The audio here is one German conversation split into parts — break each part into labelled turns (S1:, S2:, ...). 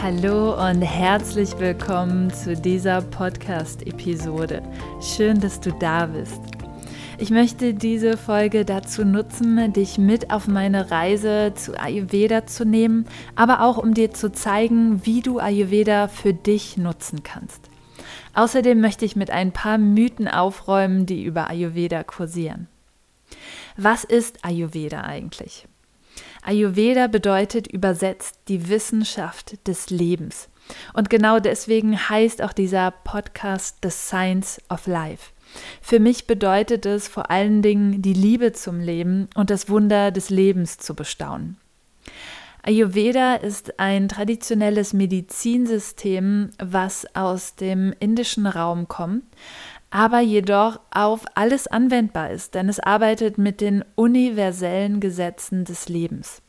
S1: Hallo und herzlich willkommen zu dieser Podcast-Episode. Schön, dass du da bist. Ich möchte diese Folge dazu nutzen, dich mit auf meine Reise zu Ayurveda zu nehmen, aber auch um dir zu zeigen, wie du Ayurveda für dich nutzen kannst. Außerdem möchte ich mit ein paar Mythen aufräumen, die über Ayurveda kursieren. Was ist Ayurveda eigentlich? Ayurveda bedeutet übersetzt die Wissenschaft des Lebens. Und genau deswegen heißt auch dieser Podcast The Science of Life. Für mich bedeutet es vor allen Dingen die Liebe zum Leben und das Wunder des Lebens zu bestaunen. Ayurveda ist ein traditionelles Medizinsystem, was aus dem indischen Raum kommt, aber jedoch auf alles anwendbar ist, denn es arbeitet mit den universellen Gesetzen des Lebens.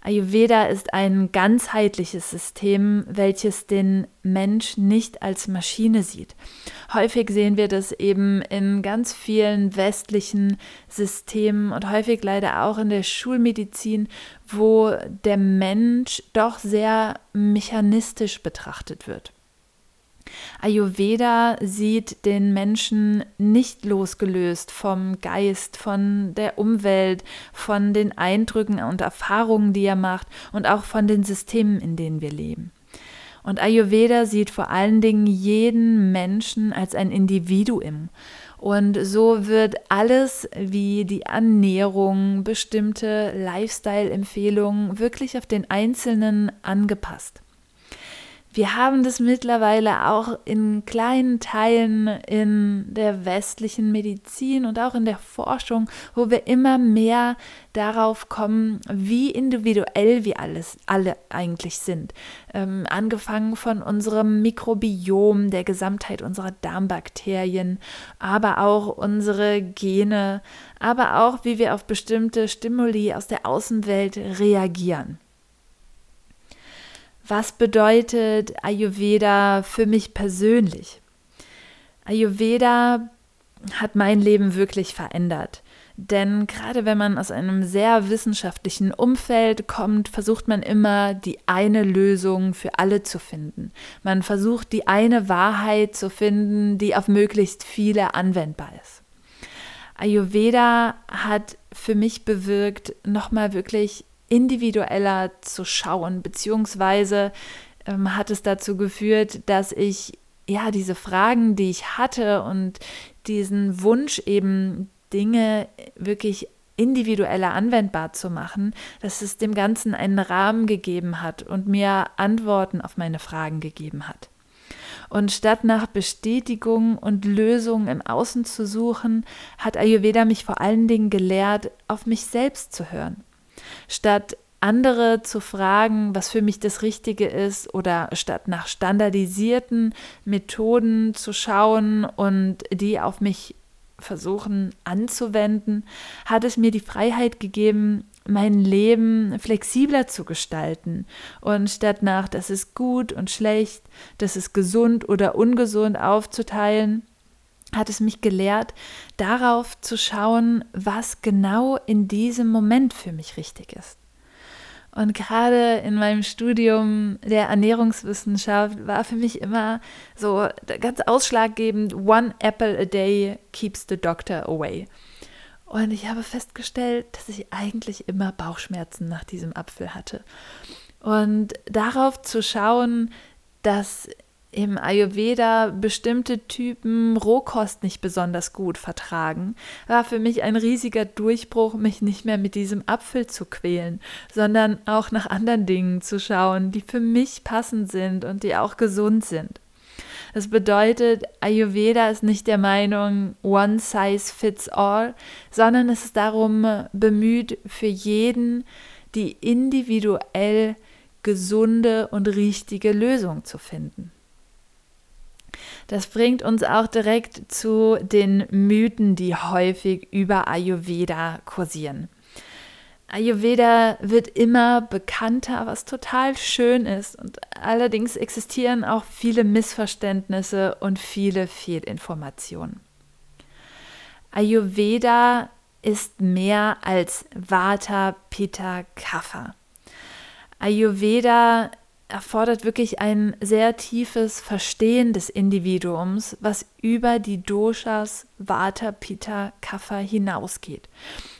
S1: Ayurveda ist ein ganzheitliches System, welches den Mensch nicht als Maschine sieht. Häufig sehen wir das eben in ganz vielen westlichen Systemen und häufig leider auch in der Schulmedizin, wo der Mensch doch sehr mechanistisch betrachtet wird. Ayurveda sieht den Menschen nicht losgelöst vom Geist, von der Umwelt, von den Eindrücken und Erfahrungen, die er macht und auch von den Systemen, in denen wir leben. Und Ayurveda sieht vor allen Dingen jeden Menschen als ein Individuum. Und so wird alles wie die Ernährung, bestimmte Lifestyle-Empfehlungen wirklich auf den Einzelnen angepasst. Wir haben das mittlerweile auch in kleinen Teilen in der westlichen Medizin und auch in der Forschung, wo wir immer mehr darauf kommen, wie individuell wir alles, alle eigentlich sind. Ähm, angefangen von unserem Mikrobiom, der Gesamtheit unserer Darmbakterien, aber auch unsere Gene, aber auch wie wir auf bestimmte Stimuli aus der Außenwelt reagieren. Was bedeutet Ayurveda für mich persönlich? Ayurveda hat mein Leben wirklich verändert. Denn gerade wenn man aus einem sehr wissenschaftlichen Umfeld kommt, versucht man immer die eine Lösung für alle zu finden. Man versucht die eine Wahrheit zu finden, die auf möglichst viele anwendbar ist. Ayurveda hat für mich bewirkt, nochmal wirklich individueller zu schauen, beziehungsweise ähm, hat es dazu geführt, dass ich ja diese Fragen, die ich hatte und diesen Wunsch eben Dinge wirklich individueller anwendbar zu machen, dass es dem Ganzen einen Rahmen gegeben hat und mir Antworten auf meine Fragen gegeben hat. Und statt nach Bestätigung und Lösung im Außen zu suchen, hat Ayurveda mich vor allen Dingen gelehrt, auf mich selbst zu hören Statt andere zu fragen, was für mich das Richtige ist, oder statt nach standardisierten Methoden zu schauen und die auf mich versuchen anzuwenden, hat es mir die Freiheit gegeben, mein Leben flexibler zu gestalten. Und statt nach, das ist gut und schlecht, das ist gesund oder ungesund aufzuteilen, hat es mich gelehrt, darauf zu schauen, was genau in diesem Moment für mich richtig ist. Und gerade in meinem Studium der Ernährungswissenschaft war für mich immer so ganz ausschlaggebend, one apple a day keeps the doctor away. Und ich habe festgestellt, dass ich eigentlich immer Bauchschmerzen nach diesem Apfel hatte. Und darauf zu schauen, dass im Ayurveda bestimmte Typen Rohkost nicht besonders gut vertragen, war für mich ein riesiger Durchbruch, mich nicht mehr mit diesem Apfel zu quälen, sondern auch nach anderen Dingen zu schauen, die für mich passend sind und die auch gesund sind. Das bedeutet, Ayurveda ist nicht der Meinung, one size fits all, sondern es ist darum bemüht, für jeden die individuell gesunde und richtige Lösung zu finden. Das bringt uns auch direkt zu den Mythen, die häufig über Ayurveda kursieren. Ayurveda wird immer bekannter, was total schön ist. Und allerdings existieren auch viele Missverständnisse und viele Fehlinformationen. Ayurveda ist mehr als Vata, Pitta, Kapha. Ayurveda erfordert wirklich ein sehr tiefes Verstehen des Individuums, was über die Doshas Vata, Pitta, Kapha hinausgeht.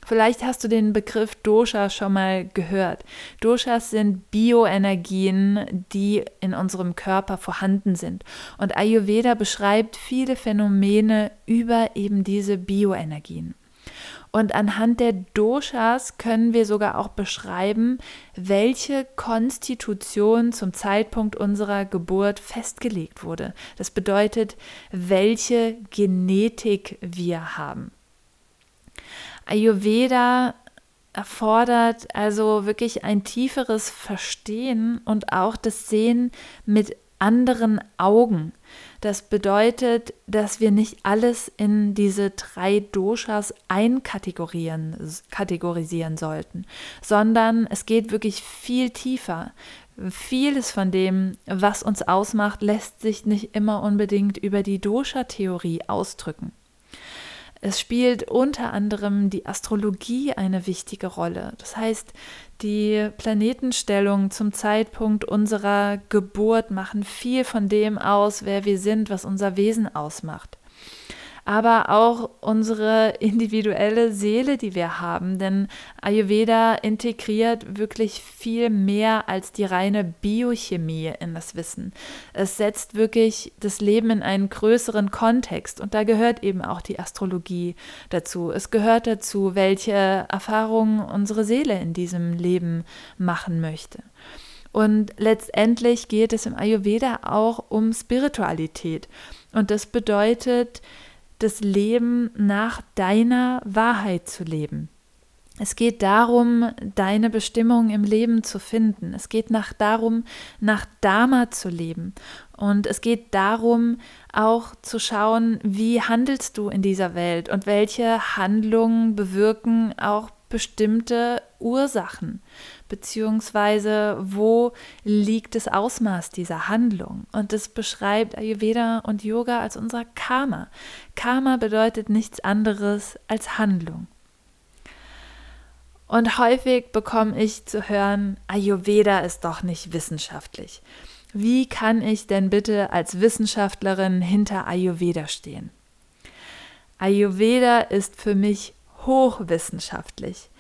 S1: Vielleicht hast du den Begriff Dosha schon mal gehört. Doshas sind Bioenergien, die in unserem Körper vorhanden sind. Und Ayurveda beschreibt viele Phänomene über eben diese Bioenergien. Und anhand der Doshas können wir sogar auch beschreiben, welche Konstitution zum Zeitpunkt unserer Geburt festgelegt wurde. Das bedeutet, welche Genetik wir haben. Ayurveda erfordert also wirklich ein tieferes Verstehen und auch das Sehen mit anderen Augen. Das bedeutet, dass wir nicht alles in diese drei Doshas einkategorisieren kategorisieren sollten, sondern es geht wirklich viel tiefer. Vieles von dem, was uns ausmacht, lässt sich nicht immer unbedingt über die Dosha-Theorie ausdrücken. Es spielt unter anderem die Astrologie eine wichtige Rolle. Das heißt, die Planetenstellung zum Zeitpunkt unserer Geburt machen viel von dem aus, wer wir sind, was unser Wesen ausmacht aber auch unsere individuelle Seele, die wir haben. Denn Ayurveda integriert wirklich viel mehr als die reine Biochemie in das Wissen. Es setzt wirklich das Leben in einen größeren Kontext und da gehört eben auch die Astrologie dazu. Es gehört dazu, welche Erfahrungen unsere Seele in diesem Leben machen möchte. Und letztendlich geht es im Ayurveda auch um Spiritualität. Und das bedeutet, das Leben nach deiner Wahrheit zu leben. Es geht darum, deine Bestimmung im Leben zu finden. Es geht nach darum, nach Dharma zu leben. Und es geht darum, auch zu schauen, wie handelst du in dieser Welt und welche Handlungen bewirken auch bestimmte Ursachen, beziehungsweise wo liegt das Ausmaß dieser Handlung. Und das beschreibt Ayurveda und Yoga als unser Karma. Karma bedeutet nichts anderes als Handlung. Und häufig bekomme ich zu hören, Ayurveda ist doch nicht wissenschaftlich. Wie kann ich denn bitte als Wissenschaftlerin hinter Ayurveda stehen? Ayurveda ist für mich hochwissenschaftlich.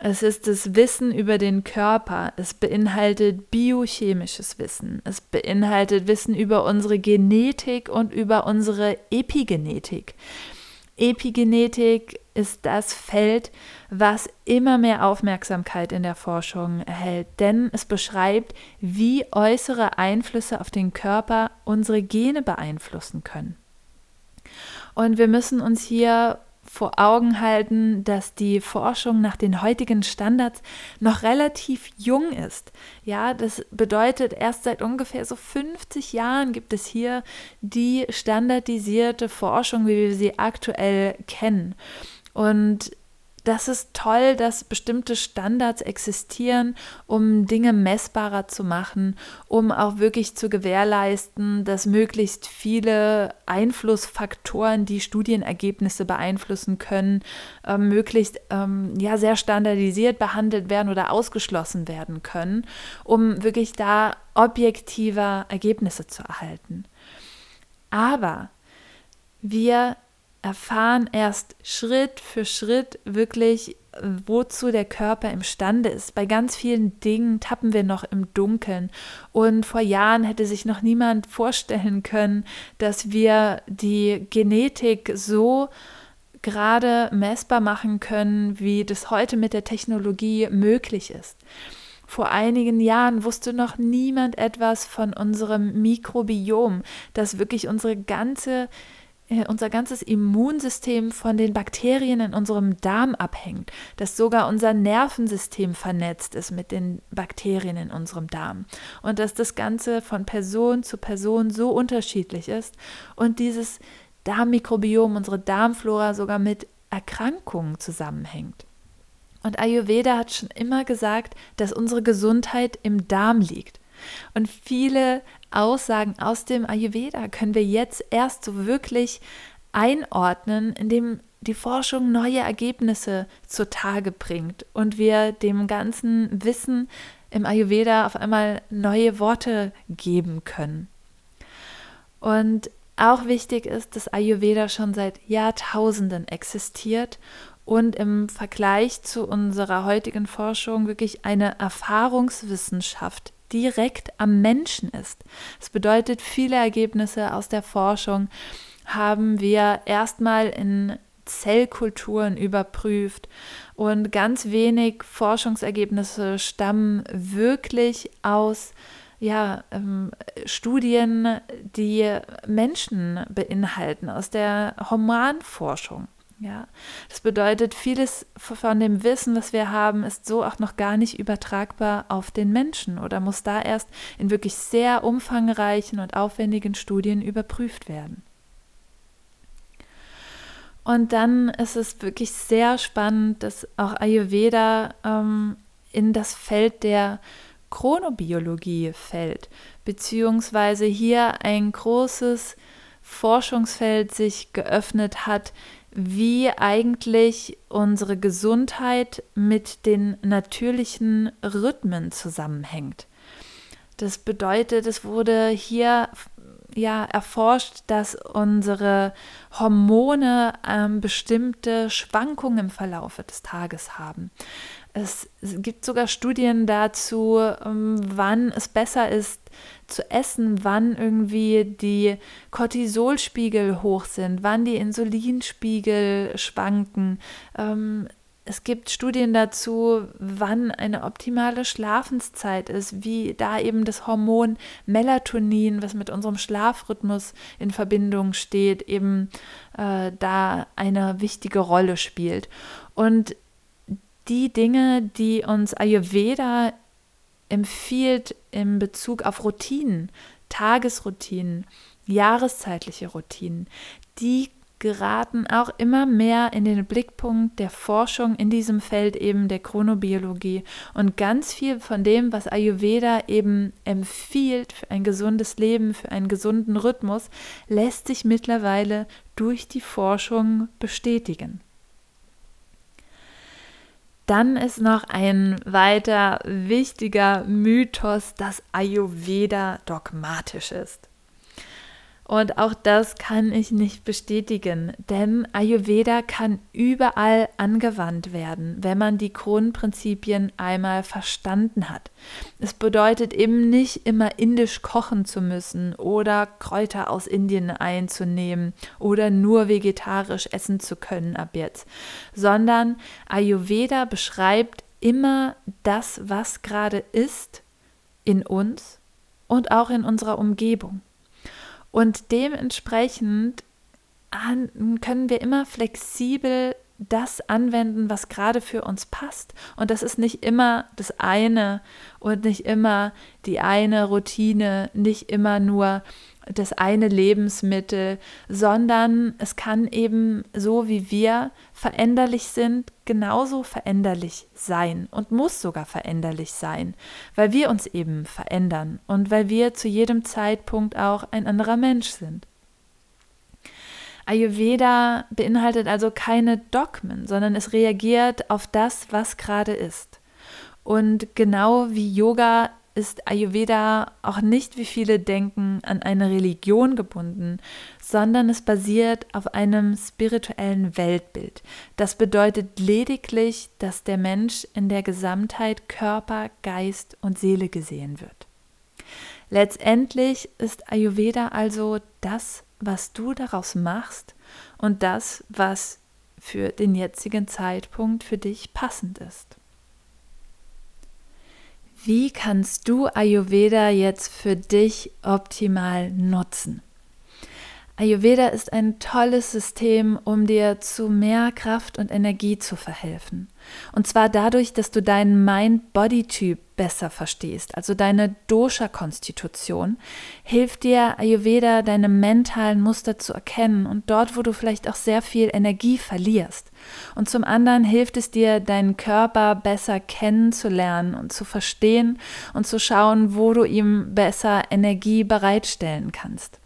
S1: Es ist das Wissen über den Körper. Es beinhaltet biochemisches Wissen. Es beinhaltet Wissen über unsere Genetik und über unsere Epigenetik. Epigenetik ist das Feld, was immer mehr Aufmerksamkeit in der Forschung erhält, denn es beschreibt, wie äußere Einflüsse auf den Körper unsere Gene beeinflussen können. Und wir müssen uns hier vor Augen halten, dass die Forschung nach den heutigen Standards noch relativ jung ist. Ja, das bedeutet, erst seit ungefähr so 50 Jahren gibt es hier die standardisierte Forschung, wie wir sie aktuell kennen. Und das ist toll, dass bestimmte Standards existieren, um Dinge messbarer zu machen, um auch wirklich zu gewährleisten, dass möglichst viele Einflussfaktoren, die Studienergebnisse beeinflussen können, äh, möglichst ähm, ja, sehr standardisiert behandelt werden oder ausgeschlossen werden können, um wirklich da objektiver Ergebnisse zu erhalten. Aber wir erfahren erst Schritt für Schritt wirklich, wozu der Körper imstande ist. Bei ganz vielen Dingen tappen wir noch im Dunkeln. Und vor Jahren hätte sich noch niemand vorstellen können, dass wir die Genetik so gerade messbar machen können, wie das heute mit der Technologie möglich ist. Vor einigen Jahren wusste noch niemand etwas von unserem Mikrobiom, das wirklich unsere ganze unser ganzes Immunsystem von den Bakterien in unserem Darm abhängt, dass sogar unser Nervensystem vernetzt ist mit den Bakterien in unserem Darm und dass das Ganze von Person zu Person so unterschiedlich ist und dieses Darmmikrobiom, unsere Darmflora sogar mit Erkrankungen zusammenhängt. Und Ayurveda hat schon immer gesagt, dass unsere Gesundheit im Darm liegt. Und viele Aussagen aus dem Ayurveda können wir jetzt erst so wirklich einordnen, indem die Forschung neue Ergebnisse zutage bringt und wir dem ganzen Wissen im Ayurveda auf einmal neue Worte geben können. Und auch wichtig ist, dass Ayurveda schon seit Jahrtausenden existiert und im Vergleich zu unserer heutigen Forschung wirklich eine Erfahrungswissenschaft direkt am Menschen ist. Das bedeutet, viele Ergebnisse aus der Forschung haben wir erstmal in Zellkulturen überprüft und ganz wenig Forschungsergebnisse stammen wirklich aus ja, ähm, Studien, die Menschen beinhalten, aus der Humanforschung. Ja, das bedeutet, vieles von dem Wissen, was wir haben, ist so auch noch gar nicht übertragbar auf den Menschen oder muss da erst in wirklich sehr umfangreichen und aufwendigen Studien überprüft werden. Und dann ist es wirklich sehr spannend, dass auch Ayurveda ähm, in das Feld der Chronobiologie fällt, beziehungsweise hier ein großes Forschungsfeld sich geöffnet hat, wie eigentlich unsere Gesundheit mit den natürlichen Rhythmen zusammenhängt. Das bedeutet, es wurde hier ja erforscht, dass unsere Hormone ähm, bestimmte Schwankungen im Verlauf des Tages haben. Es, gibt sogar Studien dazu, ähm, wann es besser ist zu essen, wann irgendwie die Cortisolspiegel hoch sind, wann die Insulinspiegel schwanken. Ähm, es gibt Studien dazu, wann eine optimale Schlafenszeit ist, wie da eben das Hormon Melatonin, was mit unserem Schlafrhythmus in Verbindung steht, eben äh, da eine wichtige Rolle spielt. Und die Dinge, die uns Ayurveda empfiehlt in Bezug auf Routinen, Tagesroutinen, jahreszeitliche Routinen, die geraten auch immer mehr in den Blickpunkt der Forschung in diesem Feld eben der Chronobiologie. Und ganz viel von dem, was Ayurveda eben empfiehlt für ein gesundes Leben, für einen gesunden Rhythmus, lässt sich mittlerweile durch die Forschung bestätigen. Dann ist noch ein weiter wichtiger Mythos, dass Ayurveda dogmatisch ist. Und auch das kann ich nicht bestätigen, denn Ayurveda kann überall angewandt werden, wenn man die Grundprinzipien einmal verstanden hat. Es bedeutet eben nicht immer indisch kochen zu müssen oder Kräuter aus Indien einzunehmen oder nur vegetarisch essen zu können ab jetzt, sondern Ayurveda beschreibt immer das, was gerade ist in uns und auch in unserer Umgebung. Und dementsprechend können wir immer flexibel das anwenden, was gerade für uns passt. Und das ist nicht immer das eine und nicht immer die eine Routine, nicht immer nur das eine Lebensmittel, sondern es kann eben so wie wir veränderlich sind, genauso veränderlich sein und muss sogar veränderlich sein, weil wir uns eben verändern und weil wir zu jedem Zeitpunkt auch ein anderer Mensch sind. Ayurveda beinhaltet also keine Dogmen, sondern es reagiert auf das, was gerade ist. Und genau wie Yoga ist Ayurveda auch nicht, wie viele denken, an eine Religion gebunden, sondern es basiert auf einem spirituellen Weltbild. Das bedeutet lediglich, dass der Mensch in der Gesamtheit Körper, Geist und Seele gesehen wird. Letztendlich ist Ayurveda also das, was du daraus machst und das, was für den jetzigen Zeitpunkt für dich passend ist. Wie kannst du Ayurveda jetzt für dich optimal nutzen? Ayurveda ist ein tolles System, um dir zu mehr Kraft und Energie zu verhelfen. Und zwar dadurch, dass du deinen Mind-Body-Typ besser verstehst, also deine Dosha-Konstitution, hilft dir Ayurveda, deine mentalen Muster zu erkennen und dort, wo du vielleicht auch sehr viel Energie verlierst. Und zum anderen hilft es dir, deinen Körper besser kennenzulernen und zu verstehen und zu schauen, wo du ihm besser Energie bereitstellen kannst.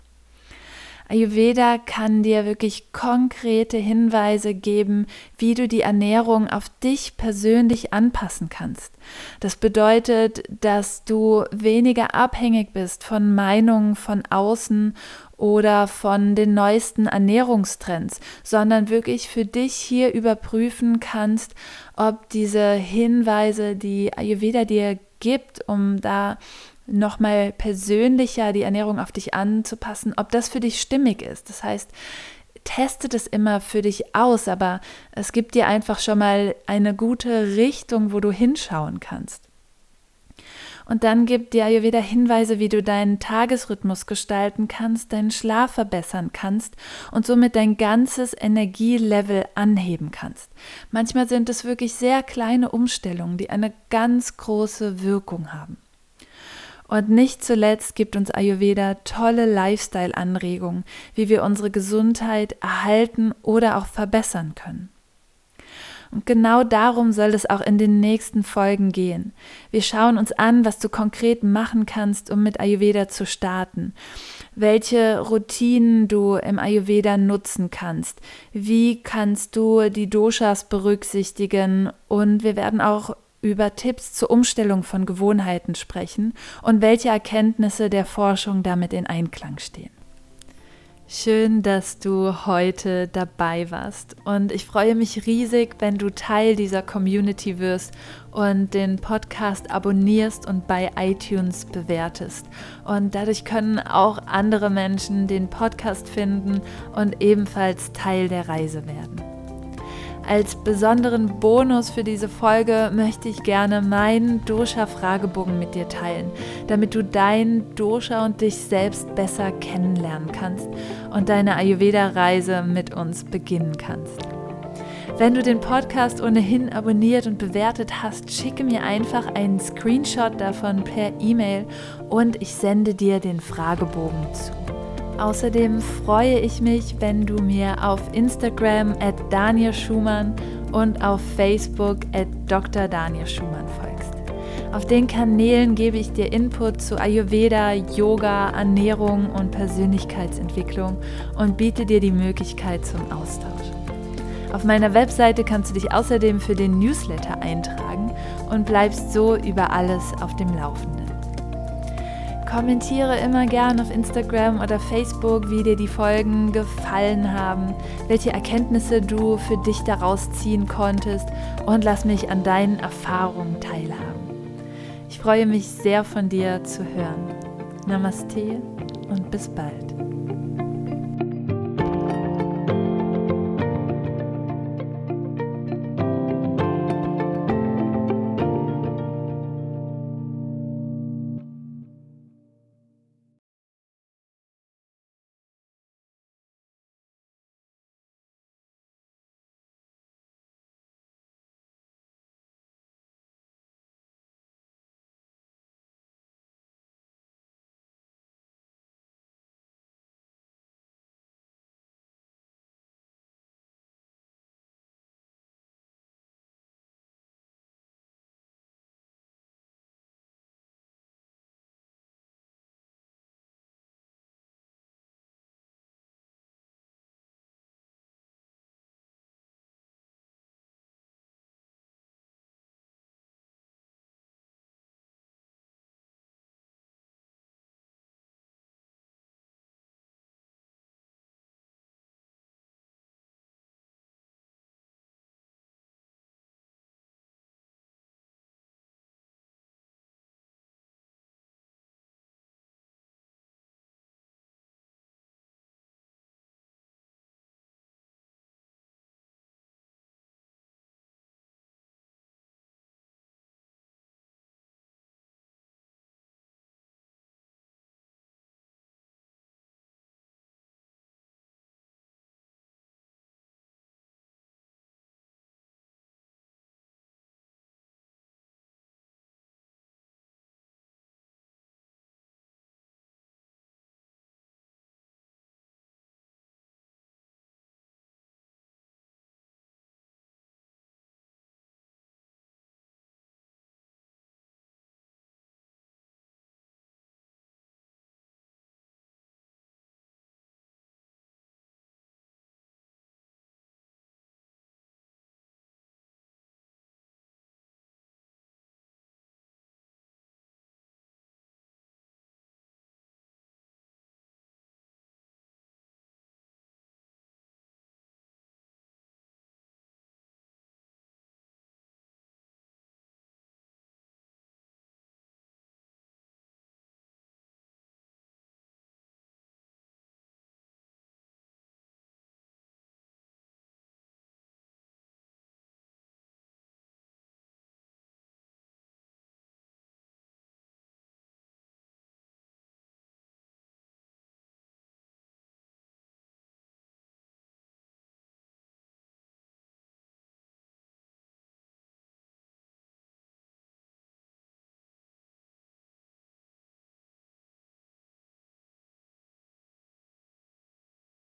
S1: Ayurveda kann dir wirklich konkrete Hinweise geben, wie du die Ernährung auf dich persönlich anpassen kannst. Das bedeutet, dass du weniger abhängig bist von Meinungen von außen oder von den neuesten Ernährungstrends, sondern wirklich für dich hier überprüfen kannst, ob diese Hinweise, die Ayurveda dir gibt, um da nochmal persönlicher die Ernährung auf dich anzupassen, ob das für dich stimmig ist. Das heißt, teste das immer für dich aus, aber es gibt dir einfach schon mal eine gute Richtung, wo du hinschauen kannst. Und dann gibt dir Ayurveda Hinweise, wie du deinen Tagesrhythmus gestalten kannst, deinen Schlaf verbessern kannst und somit dein ganzes Energielevel anheben kannst. Manchmal sind es wirklich sehr kleine Umstellungen, die eine ganz große Wirkung haben. Und nicht zuletzt gibt uns Ayurveda tolle Lifestyle-Anregungen, wie wir unsere Gesundheit erhalten oder auch verbessern können. Und genau darum soll es auch in den nächsten Folgen gehen. Wir schauen uns an, was du konkret machen kannst, um mit Ayurveda zu starten, welche Routinen du im Ayurveda nutzen kannst, wie kannst du die Doshas berücksichtigen und wir werden auch über Tipps zur Umstellung von Gewohnheiten sprechen und welche Erkenntnisse der Forschung damit in Einklang stehen. Schön, dass du heute dabei warst und ich freue mich riesig, wenn du Teil dieser Community wirst und den Podcast abonnierst und bei iTunes bewertest. Und dadurch können auch andere Menschen den Podcast finden und ebenfalls Teil der Reise werden. Als besonderen Bonus für diese Folge möchte ich gerne meinen Dosha-Fragebogen mit dir teilen, damit du dein Dosha und dich selbst besser kennenlernen kannst und deine Ayurveda-Reise mit uns beginnen kannst. Wenn du den Podcast ohnehin abonniert und bewertet hast, schicke mir einfach einen Screenshot davon per E-Mail und ich sende dir den Fragebogen zu. Außerdem freue ich mich, wenn du mir auf Instagram at Daniel Schumann und auf Facebook at Dr. Daniel Schumann folgst. Auf den Kanälen gebe ich dir Input zu Ayurveda, Yoga, Ernährung und Persönlichkeitsentwicklung und biete dir die Möglichkeit zum Austausch. Auf meiner Webseite kannst du dich außerdem für den Newsletter eintragen und bleibst so über alles auf dem Laufenden. Kommentiere immer gern auf Instagram oder Facebook, wie dir die Folgen gefallen haben, welche Erkenntnisse du für dich daraus ziehen konntest und lass mich an deinen Erfahrungen teilhaben. Ich freue mich sehr von dir zu hören. Namaste und bis bald.